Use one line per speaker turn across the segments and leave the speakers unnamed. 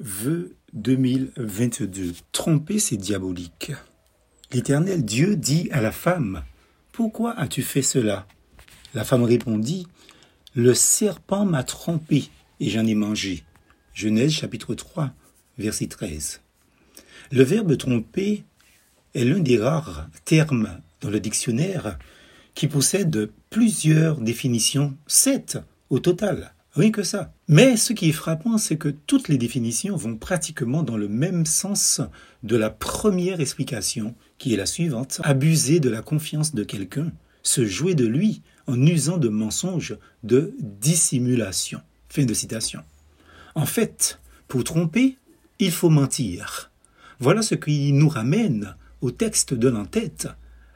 Vœux 2022. Tromper, c'est diabolique. L'Éternel Dieu dit à la femme, Pourquoi as-tu fait cela? La femme répondit, Le serpent m'a trompé et j'en ai mangé. Genèse chapitre 3, verset 13. Le verbe tromper est l'un des rares termes dans le dictionnaire qui possède plusieurs définitions, sept au total. Rien que ça. Mais ce qui est frappant, c'est que toutes les définitions vont pratiquement dans le même sens de la première explication, qui est la suivante. Abuser de la confiance de quelqu'un, se jouer de lui en usant de mensonges, de dissimulation. Fin de citation. En fait, pour tromper, il faut mentir. Voilà ce qui nous ramène au texte de l'entête,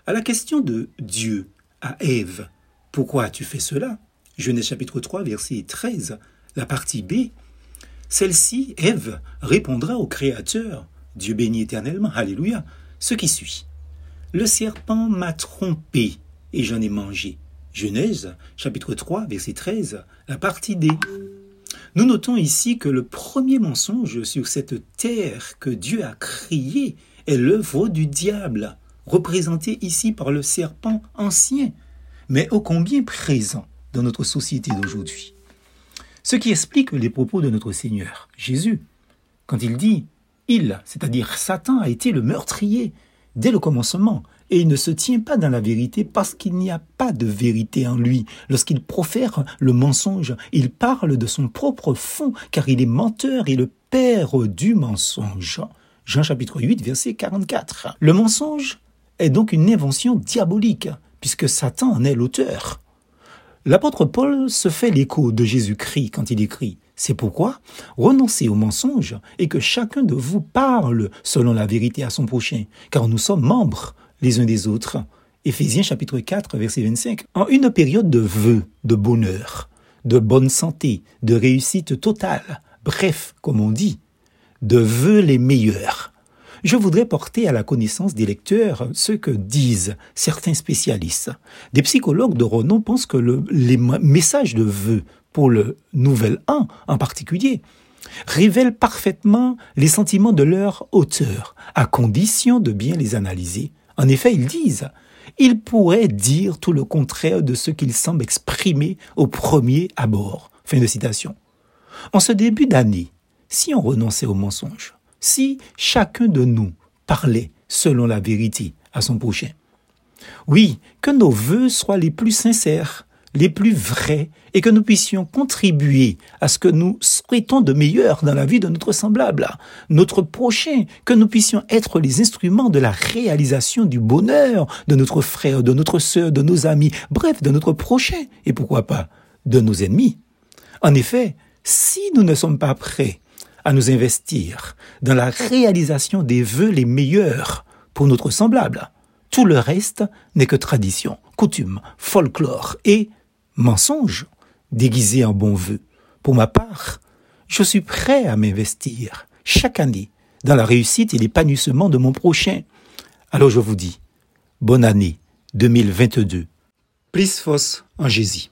à la question de Dieu, à Ève. Pourquoi as-tu fait cela? Genèse chapitre 3, verset 13, la partie B, celle-ci, Ève, répondra au Créateur, Dieu béni éternellement, Alléluia, ce qui suit. Le serpent m'a trompé et j'en ai mangé. Genèse chapitre 3, verset 13, la partie D. Nous notons ici que le premier mensonge sur cette terre que Dieu a créée est l'œuvre du diable, représenté ici par le serpent ancien, mais ô combien présent dans notre société d'aujourd'hui. Ce qui explique les propos de notre Seigneur, Jésus, quand il dit Il, c'est-à-dire Satan, a été le meurtrier dès le commencement, et il ne se tient pas dans la vérité parce qu'il n'y a pas de vérité en lui. Lorsqu'il profère le mensonge, il parle de son propre fond, car il est menteur et le père du mensonge. Jean chapitre 8, verset 44. Le mensonge est donc une invention diabolique, puisque Satan en est l'auteur. L'apôtre Paul se fait l'écho de Jésus-Christ quand il écrit C'est pourquoi renoncez au mensonge et que chacun de vous parle selon la vérité à son prochain, car nous sommes membres les uns des autres. Éphésiens chapitre 4 verset 25. En une période de vœux, de bonheur, de bonne santé, de réussite totale, bref, comme on dit, de vœux les meilleurs, je voudrais porter à la connaissance des lecteurs ce que disent certains spécialistes. Des psychologues de renom pensent que les messages de vœux pour le nouvel an en particulier révèlent parfaitement les sentiments de leur auteur, à condition de bien les analyser. En effet, ils disent ils pourraient dire tout le contraire de ce qu'ils semblent exprimer au premier abord. Fin de citation. En ce début d'année, si on renonçait au mensonge, si chacun de nous parlait selon la vérité à son prochain. Oui, que nos voeux soient les plus sincères, les plus vrais, et que nous puissions contribuer à ce que nous souhaitons de meilleur dans la vie de notre semblable, notre prochain, que nous puissions être les instruments de la réalisation du bonheur de notre frère, de notre sœur, de nos amis, bref, de notre prochain, et pourquoi pas de nos ennemis. En effet, si nous ne sommes pas prêts à nous investir dans la réalisation des vœux les meilleurs pour notre semblable. Tout le reste n'est que tradition, coutume, folklore et mensonge déguisé en bon vœu. Pour ma part, je suis prêt à m'investir chaque année dans la réussite et l'épanouissement de mon prochain. Alors je vous dis, bonne année 2022. Plus fausse.